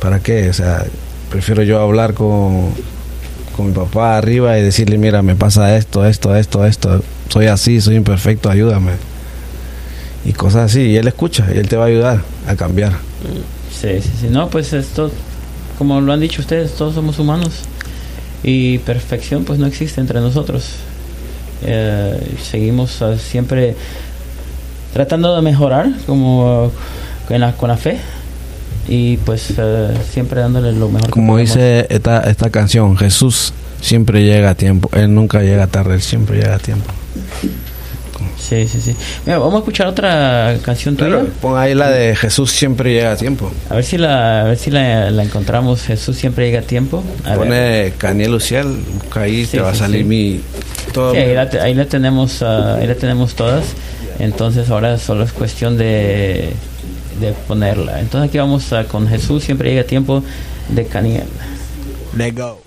¿para qué? O sea, prefiero yo hablar con, con mi papá arriba y decirle, mira, me pasa esto, esto, esto, esto, soy así, soy imperfecto, ayúdame. Y cosas así, y él escucha, y él te va a ayudar a cambiar. Sí, sí, sí. No, pues esto, como lo han dicho ustedes, todos somos humanos. Y perfección pues no existe entre nosotros. Eh, seguimos ah, siempre tratando de mejorar como con la, con la fe. Y pues eh, siempre dándole lo mejor Como dice esta, esta canción, Jesús siempre llega a tiempo, él nunca llega tarde, él siempre llega a tiempo. Sí, sí, sí. Mira, vamos a escuchar otra canción tuya. Claro, pon ahí la de Jesús siempre llega a tiempo. A ver si la, a ver si la, la encontramos. Jesús siempre llega a tiempo. A ver. Pone Caniel Luciel, busca ahí, Sí, te va a salir mi. Todo ahí la, ahí la tenemos, ah, ahí la tenemos todas. Entonces ahora solo es cuestión de, de ponerla. Entonces aquí vamos a, con Jesús siempre llega a tiempo de Caniel. Let go.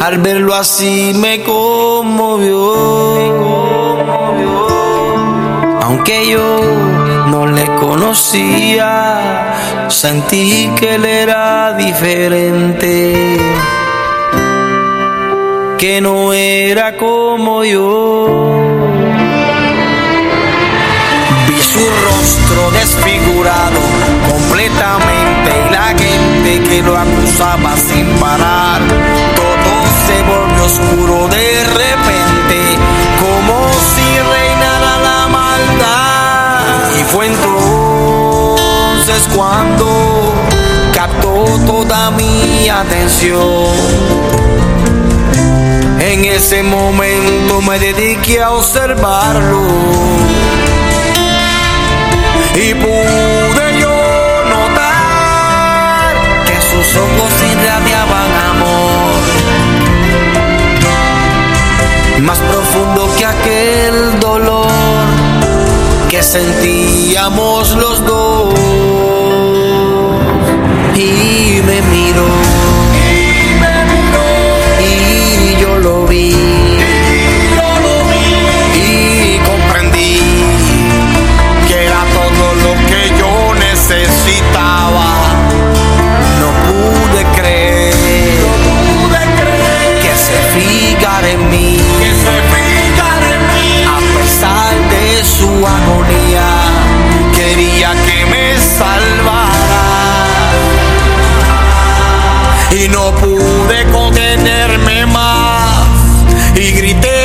Al verlo así me conmovió. Aunque yo no le conocía, sentí que él era diferente. Que no era como yo. Vi su rostro desfigurado completamente y la gente que lo acusaba sin parar. Oscuro de repente, como si reinara la maldad. Y fue entonces cuando captó toda mi atención. En ese momento me dediqué a observarlo y pude yo notar que sus ojos irradiaban más profundo que aquel dolor que sentíamos los dos. Y me miró. Y yo lo vi. Y comprendí que era todo lo que yo necesitaba. Fijara en mí, a pesar de su agonía, quería que me salvara. Y no pude contenerme más. Y grité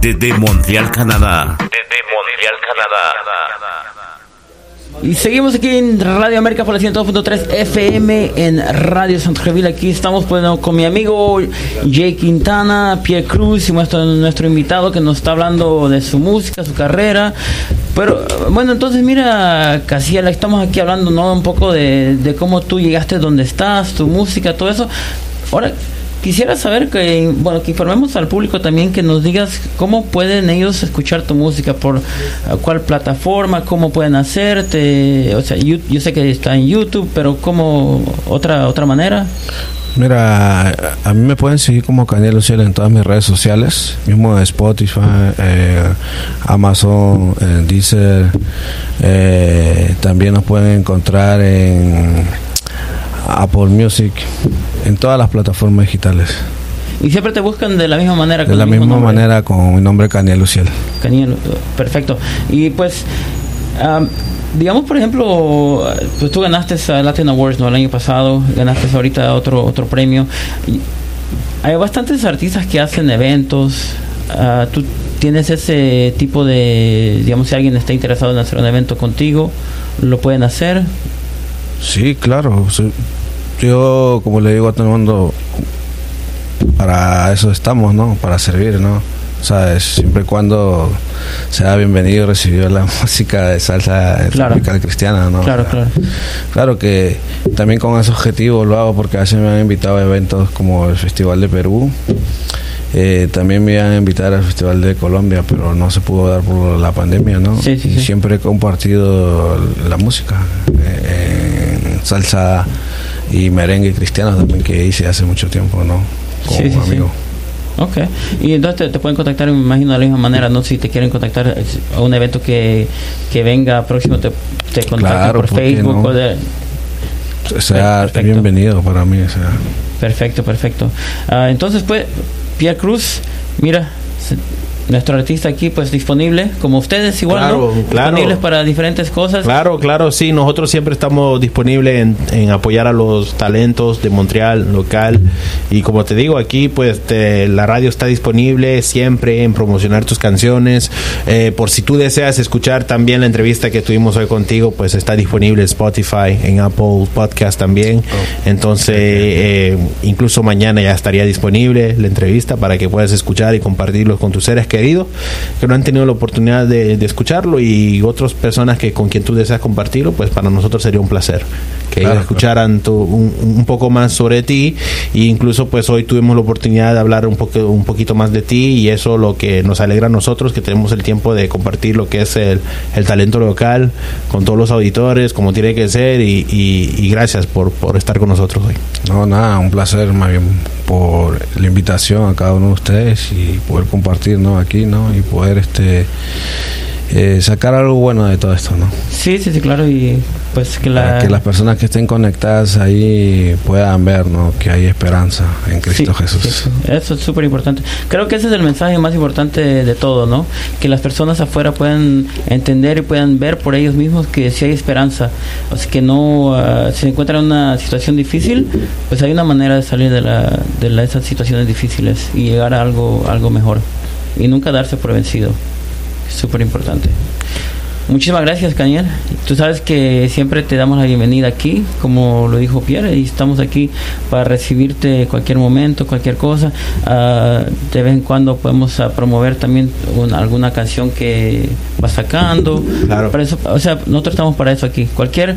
desde Montreal, Canadá. Desde Montreal, Canadá. Y seguimos aquí en Radio América por la 102.3 FM en Radio Centreville. Aquí estamos pues, con mi amigo Jay Quintana, Pierre Cruz y nuestro, nuestro invitado que nos está hablando de su música, su carrera. Pero bueno, entonces mira, Casiela, estamos aquí hablando ¿no? un poco de, de cómo tú llegaste donde estás, tu música, todo eso. Ahora, quisiera saber que, bueno, que informemos al público también, que nos digas cómo pueden ellos escuchar tu música, por uh, cuál plataforma, cómo pueden hacerte, o sea, yo, yo sé que está en YouTube, pero cómo, otra, otra manera. Mira, a mí me pueden seguir como Caniel Luciel en todas mis redes sociales, mismo en Spotify, eh, Amazon, eh, Deezer, eh, también nos pueden encontrar en Apple Music, en todas las plataformas digitales. Y siempre te buscan de la misma manera. De con la misma nombre. manera con mi nombre Caniel Luciel. Caniel, perfecto. Y pues, am, digamos, por ejemplo, pues tú ganaste a Latin Awards, ¿no? El año pasado, ganaste ahorita otro, otro premio. Y hay bastantes artistas que hacen eventos. ah, tú tienes ese tipo de, digamos, si alguien está interesado en hacer un evento contigo, lo pueden hacer. Sí, claro. sí. Yo, como le digo a todo el mundo, para eso estamos, ¿no? Para servir, ¿no? ¿Sabes? Siempre y cuando sea bienvenido y recibido la música de salsa Claro. tropical cristiana, ¿no? Claro, claro. Claro que también con ese objetivo lo hago porque a veces me han invitado a eventos como el Festival de Perú. Eh, también me iban a invitar al Festival de Colombia, pero no se pudo dar por la pandemia, ¿no? Sí, sí, y sí. siempre he compartido la música, eh, en salsa y merengue cristiano también que hice hace mucho tiempo, ¿no? Como Sí, sí. Ok. Y entonces te, te pueden contactar, me imagino, de la misma manera, ¿no? Si te quieren contactar a un evento que, que venga próximo, te, te contactan Claro, por ¿por qué Facebook. no? o de- O sea, Perfecto. bienvenido para mí, o sea. Perfecto, perfecto. Ah, entonces, pues, Pierre Cruz, mira, se- nuestro artista aquí, pues, disponible, como ustedes igual, Claro, ¿no? claro. Disponibles para diferentes cosas. Claro, claro, sí, nosotros siempre estamos disponibles en, en apoyar a los talentos de Montreal local y como te digo aquí pues te- la radio está disponible siempre en promocionar tus canciones Eh, por si tú deseas escuchar también la entrevista que tuvimos hoy contigo pues está disponible en Spotify, en Apple Podcast también entonces eh, incluso mañana ya estaría disponible la entrevista para que puedas escuchar y compartirlo con tus seres queridos que no han tenido la oportunidad de, de escucharlo y otras personas que con quien tú deseas compartirlo, pues para nosotros sería un placer que Claro, ellos escucharan tu- un, un poco más sobre ti e incluso pues hoy tuvimos la oportunidad de hablar un poco un poquito más de ti y eso lo que nos alegra a nosotros que tenemos el tiempo de compartir lo que es el, el talento local con todos los auditores como tiene que ser y, y- y gracias por, por estar con nosotros hoy. No, nada, un placer más bien por la invitación a cada uno de ustedes y poder compartir, ¿no? Aquí, ¿no? Y poder, este, eh, sacar algo bueno de todo esto, ¿no? Sí, sí, sí, claro. Y pues que la. Para que las personas que estén conectadas ahí puedan ver, ¿no? Que hay esperanza en Cristo Sí, Jesús. sí, eso es súper importante. Creo que ese es el mensaje más importante de, todo, ¿no? Que las personas afuera puedan entender y puedan ver por ellos mismos que sí hay esperanza. O sea, que no ah, si se encuentran en una situación difícil, pues hay una manera de salir de, la, de la- esas situaciones difíciles y llegar a algo, algo mejor. Y nunca darse por vencido. Súper importante. Muchísimas gracias, Caniel. Tú sabes que siempre te damos la bienvenida aquí, como lo dijo Pierre, y estamos aquí para recibirte cualquier momento, cualquier cosa. Ah, de vez en cuando podemos ah, promover también una- alguna canción que va sacando. Claro. Para eso, o sea, nosotros estamos para eso aquí. Cualquier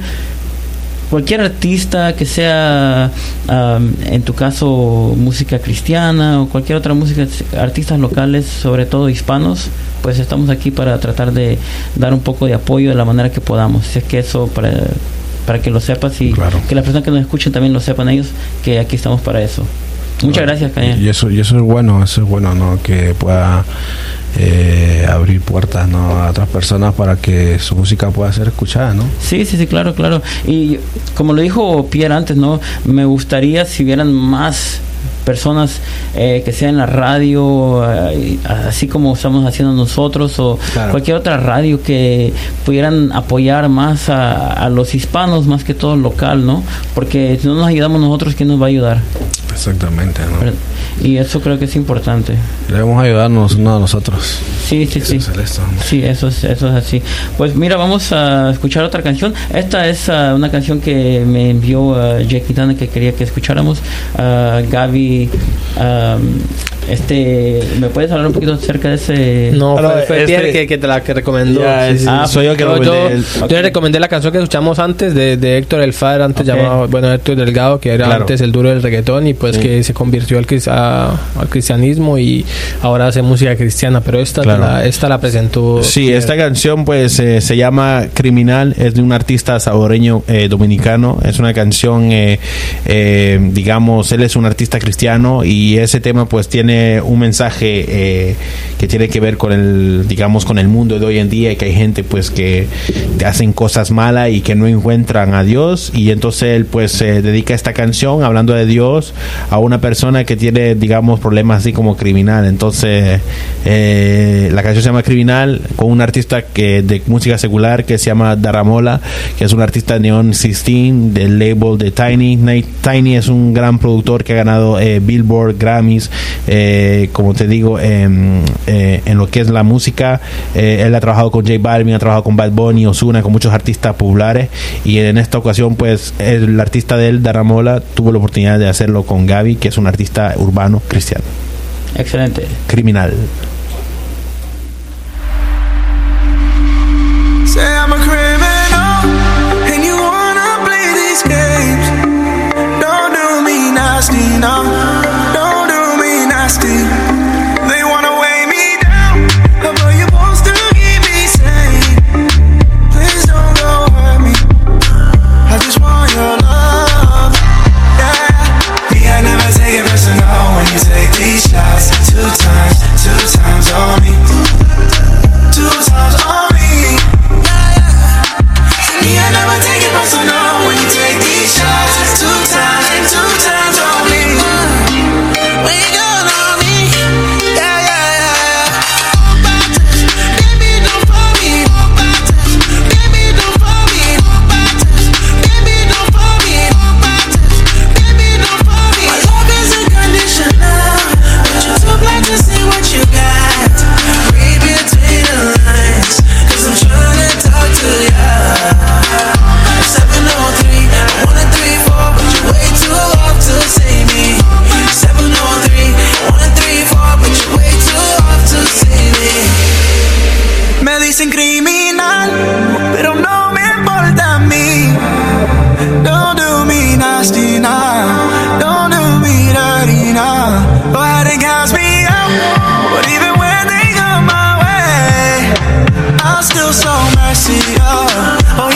cualquier artista que sea am, en tu caso música cristiana o cualquier otra música artistas locales sobre todo hispanos pues estamos aquí para tratar de dar un poco de apoyo de la manera que podamos si es que eso para para que lo sepas y Claro. que las personas que nos escuchen también lo sepan ellos que aquí estamos para eso Muchas gracias, Caña. Y eso, y eso es bueno, eso es bueno, ¿no? Que pueda eh, abrir puertas, ¿no? A otras personas para que su música pueda ser escuchada, ¿no? Sí, sí, sí, claro, claro. Y como lo dijo Pierre antes, ¿no? Me gustaría si hubieran más personas eh, que sean en la radio, eh, así como estamos haciendo nosotros, o Claro. cualquier otra radio que pudieran apoyar más a, a los hispanos, más que todo local, ¿no? Porque si no nos ayudamos nosotros, ¿quién nos va a ayudar? Exactamente, ¿no? Y eso creo que es importante. Debemos ayudarnos unos a nosotros. Sí, sí, sí. Sí, eso es, eso es así. Pues mira, vamos a escuchar otra canción. Esta es ah, una canción que me envió uh, Jackie Tana que quería que escucháramos. Ah, Gaby, ah, este, ¿me puedes hablar un poquito acerca de ese? No, Ah, no, fue, fue este- Pierre que, que te la que recomendó. Ya, Sí, sí. ah, soy yo que recomendé yo- el- yo le recomendé la canción que escuchamos antes de, de Héctor El Fader, antes Ok. llamado, bueno, Héctor Delgado, que era Claro. antes el duro del reggaetón y pues Sí. que se convirtió al, a- al cristianismo y ahora hace música cristiana, pero esta, te Claro. la, esta la presentó. Sí, Pierre. esta canción pues eh, se llama Criminal, es de un artista salvadoreño eh, dominicano, es una canción, eh, eh, digamos, él es un artista cristiano y ese tema pues tiene un mensaje eh, que tiene que ver con el, digamos, con el mundo de hoy en día que hay gente pues que hacen cosas malas y que no encuentran a Dios y entonces él pues se dedica esta canción hablando de Dios a una persona que tiene, digamos, problemas así como criminal, entonces eh, la canción se llama Criminal con un artista que de música secular que se llama Daramola, que es un artista de Neon 16 del label de Tiny. Tiny es un gran productor que ha ganado eh, Billboard, Grammys, eh, como te digo, em, eh, en lo que es la música. Eh, él ha trabajado con J Balvin, ha trabajado con Bad Bunny, Ozuna, con muchos artistas populares y en esta ocasión pues el artista de él, Daramola, tuvo la oportunidad de hacerlo con Gaby, que es un artista urbano cristiano. Excelente. Criminal. Say see ya. Oh,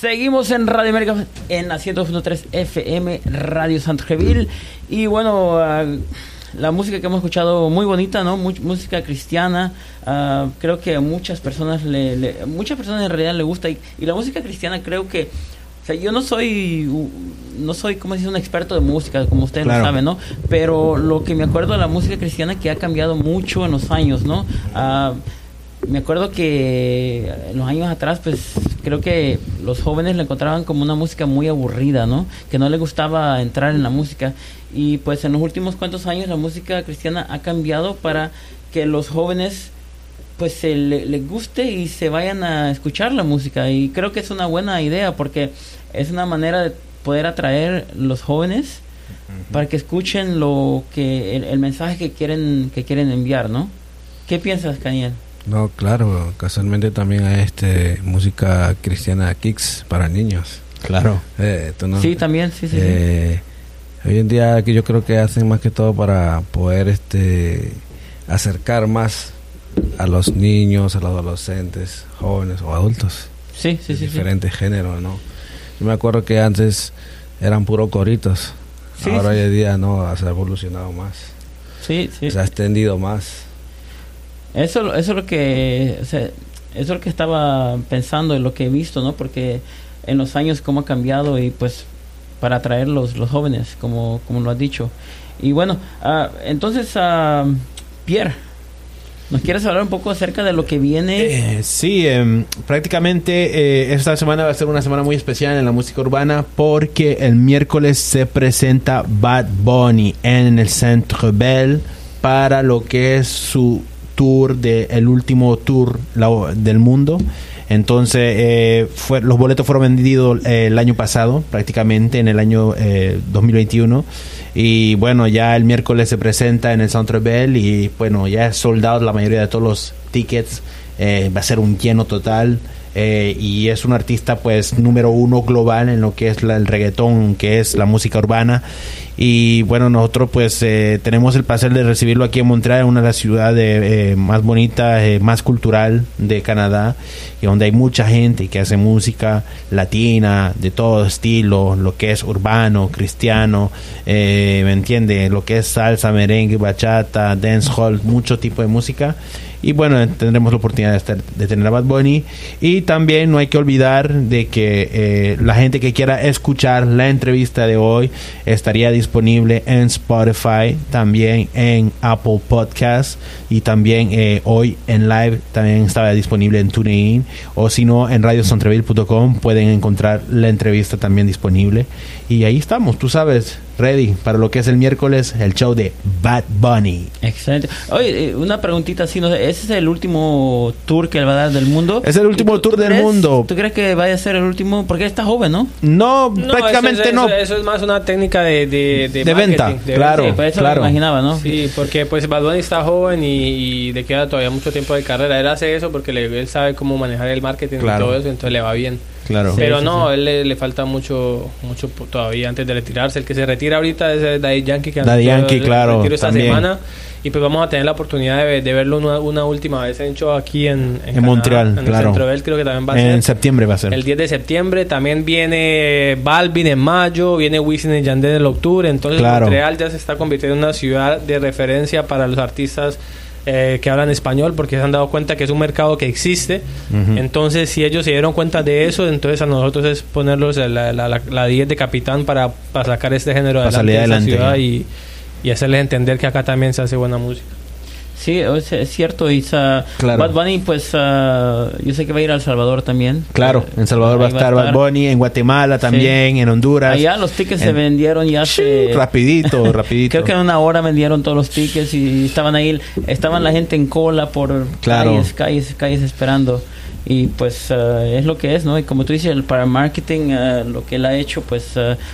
Seguimos en Radio América en la 100.3 FM Radio Santreville y bueno, ah, la música que hemos escuchado muy bonita, ¿no? Much- música cristiana. ah, creo que a muchas personas le, le- muchas personas en realidad le gusta y, y la música cristiana creo que o sea, yo no soy no soy como dice un experto de música, como ustedes Claro. lo saben, ¿no? Pero lo que me acuerdo de la música cristiana que ha cambiado mucho en los años, ¿no? Ah, me acuerdo que en los años atrás, pues creo que los jóvenes la encontraban como una música muy aburrida, ¿no? Que no les gustaba entrar en la música. Y pues en los últimos cuantos años la música cristiana ha cambiado para que los jóvenes pues se le, les guste y se vayan a escuchar la música. Y creo que es una buena idea porque es una manera de poder atraer los jóvenes para que escuchen lo que el, el mensaje que quieren que quieren enviar, ¿no? ¿Qué piensas, Caniel? No, claro, casualmente también hay este música cristiana kicks para niños. Claro. Eh, tú no- Sí, también, sí, sí, sí. Eh, Hoy en día que yo creo que hacen más que todo para poder este acercar más a los niños, a los adolescentes, jóvenes o adultos. Sí, sí, de sí, sí. Diferentes géneros, ¿no? Yo me acuerdo que antes eran puro coritos. Sí, Ahora sí. hoy en día no, se ha evolucionado más. Sí, sí. Se ha extendido más. Eso, eso es lo que, eso es lo que estaba pensando y lo que he visto, ¿no? Porque en los años cómo ha cambiado y pues para atraer los, los jóvenes, como, como lo has dicho. Y bueno, ah, entonces, ah, Pierre, ¿nos quieres hablar un poco acerca de lo que viene? Eh, sí, em, prácticamente eh, esta semana va a ser una semana muy especial en la música urbana porque el miércoles se presenta Bad Bunny en el Centre Bell para lo que es su tour de el último tour del mundo. Entonces, eh, fue, los boletos fueron vendidos eh, el año pasado, prácticamente en el año eh, 2021. Y bueno, ya el miércoles se presenta en el Centre Bell y bueno, ya es soldado la mayoría de todos los tickets. Eh, va a ser un lleno total. Eh, y es un artista pues número uno global en lo que es la- el reggaetón, que es la música urbana. Y bueno, nosotros pues eh, tenemos el placer de recibirlo aquí en Montreal, una de las ciudades eh, más bonitas, eh, más cultural de Canadá, y donde hay mucha gente que hace música latina, de todo estilo, lo que es urbano, cristiano, eh, ¿me entiende? Lo que es salsa, merengue, bachata, dancehall, mucho tipo de música. Y bueno, tendremos la oportunidad de, estar- de tener a Bad Bunny. Y también no hay que olvidar de que eh, la gente que quiera escuchar la entrevista de hoy estaría disponible en Spotify, también en Apple Podcast y también eh, hoy en live también estaba disponible en TuneIn o si no en radiosontreville.com pueden encontrar la entrevista también disponible. Y ahí estamos, tú sabes, ready para lo que es el miércoles, el show de Bad Bunny. Excelente. Oye, eh, una preguntita así, no sé, ¿ese es el último tour que él va a dar del mundo? Es el último ¿Y tú- tour tú del crees- mundo. ¿Tú crees que vaya a ser el último? Porque él está joven, ¿no? No, No, prácticamente eso es, no. Eso, eso es más una técnica de, de, de, De venta, marketing, de claro, venta. Sí, eso claro. me imaginaba, ¿no? Sí, porque pues Bad Bunny está joven y, y le queda todavía mucho tiempo de carrera. Él hace eso porque le- él sabe cómo manejar el marketing Claro. y todo eso, entonces le va bien. Claro. Pero sí, no, él le, le falta mucho mucho todavía antes de retirarse. El que se retira ahorita es eh, Daddy Yankee, que Daddy Yankee, el claro, esta también. semana. Y pues vamos a tener la oportunidad de, de verlo una, una última vez en show aquí en, Canadá, Montreal, en el claro. Centro Bell, creo que también va a En ser. septiembre va a ser. El 10 de septiembre también viene Balvin en mayo, viene Wisin y Yandel en octubre, entonces Claro. Montreal ya se está convirtiendo en una ciudad de referencia para los artistas eh, que hablan español porque se han dado cuenta que es un mercado que existe. Entonces, si ellos se dieron cuenta de eso, entonces a nosotros es ponerlos la, la, la, la 10 de capitán para, para sacar este género adelante salir de adelante, ciudad y, y hacerles entender que acá también se hace buena música. Sí, es, es cierto. Y sa- Claro. Bad Bunny, pues ah, yo sé que va a ir a El Salvador también. Claro, en Salvador va a estar Bad Bunny, en Guatemala también, en Honduras. Allá los tickets se En- vendieron ya hace... Rapidito, rapidito. Creo que en una hora vendieron todos los tickets y estaban ahí, estaban la gente en cola por Claro. calles, calles, calles esperando. Y pues eh, es lo que es, ¿no? Y como tú dices, el- para marketing, eh, lo que él ha hecho, pues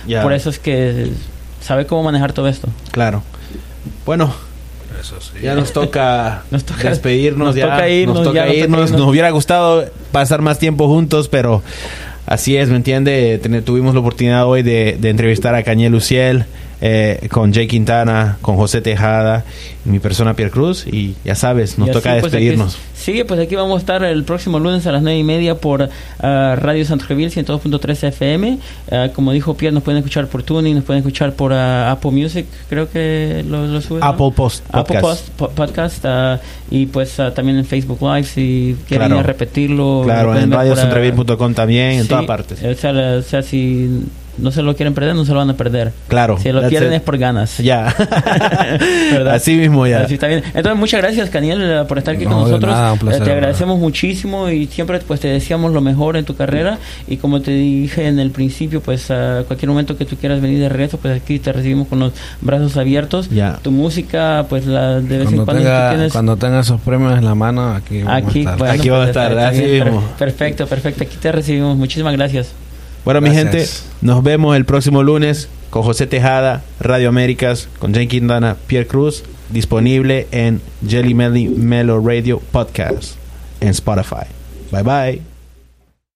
Ya. por eso es que sabe cómo manejar todo esto. Claro. Bueno, Eso sí. ya nos toca, Nos toca- despedirnos. nos ya. toca irnos, nos toca ya nos toca irnos. irnos. Nos hubiera gustado pasar más tiempo juntos, pero así es, ¿me entiende? Tuvimos la oportunidad hoy de, de entrevistar a Cañel Luciel. Eh, con Jay Quintana, con José Tejada, mi persona Pierre Cruz. Y ya sabes, nos toca así, pues, aquí- despedirnos. sí, pues aquí vamos a estar el próximo lunes a las 9 y media por ah, Radio Santreville 102.3 FM. Ah, como dijo Pierre, nos pueden escuchar por Tuning, nos pueden escuchar por ah, Apple Music, creo que lo, lo sube. ¿no? Apple Post Apple Podcast. Post- po- Podcast y pues también en Facebook Live si quieren Claro. repetirlo. Claro, en radiocentreville.com también, en sí, todas partes. O sea, la- o sea, si no se lo quieren perder, no se lo van a perder. Claro. Si lo pierden it. es por ganas. Ya. Así mismo ya. Así está bien. Entonces, muchas gracias, Caniel, eh, por estar aquí No, con nosotros. nada, un placer, Eh, te ¿verdad? agradecemos muchísimo y siempre pues te deseamos lo mejor en tu carrera. Y como te dije en el principio, pues a cualquier momento que tú quieras venir de regreso, pues aquí te recibimos con los brazos abiertos. Ya. Tu música, pues la de vez en Cuando cuando tú tenga, tienes... cuando tenga esos premios en la mano, aquí vamos Aquí, a estar. bueno, Aquí vamos a pues, estar, así mismo. Perfecto, perfecto. Aquí te recibimos. Muchísimas gracias. Bueno, mi gente, nos vemos el próximo lunes con José Tejada, Radio Américas, con Jane Quintana, Pierre Cruz, disponible en Jelly Melly Melo Radio Podcast en Spotify. Bye bye.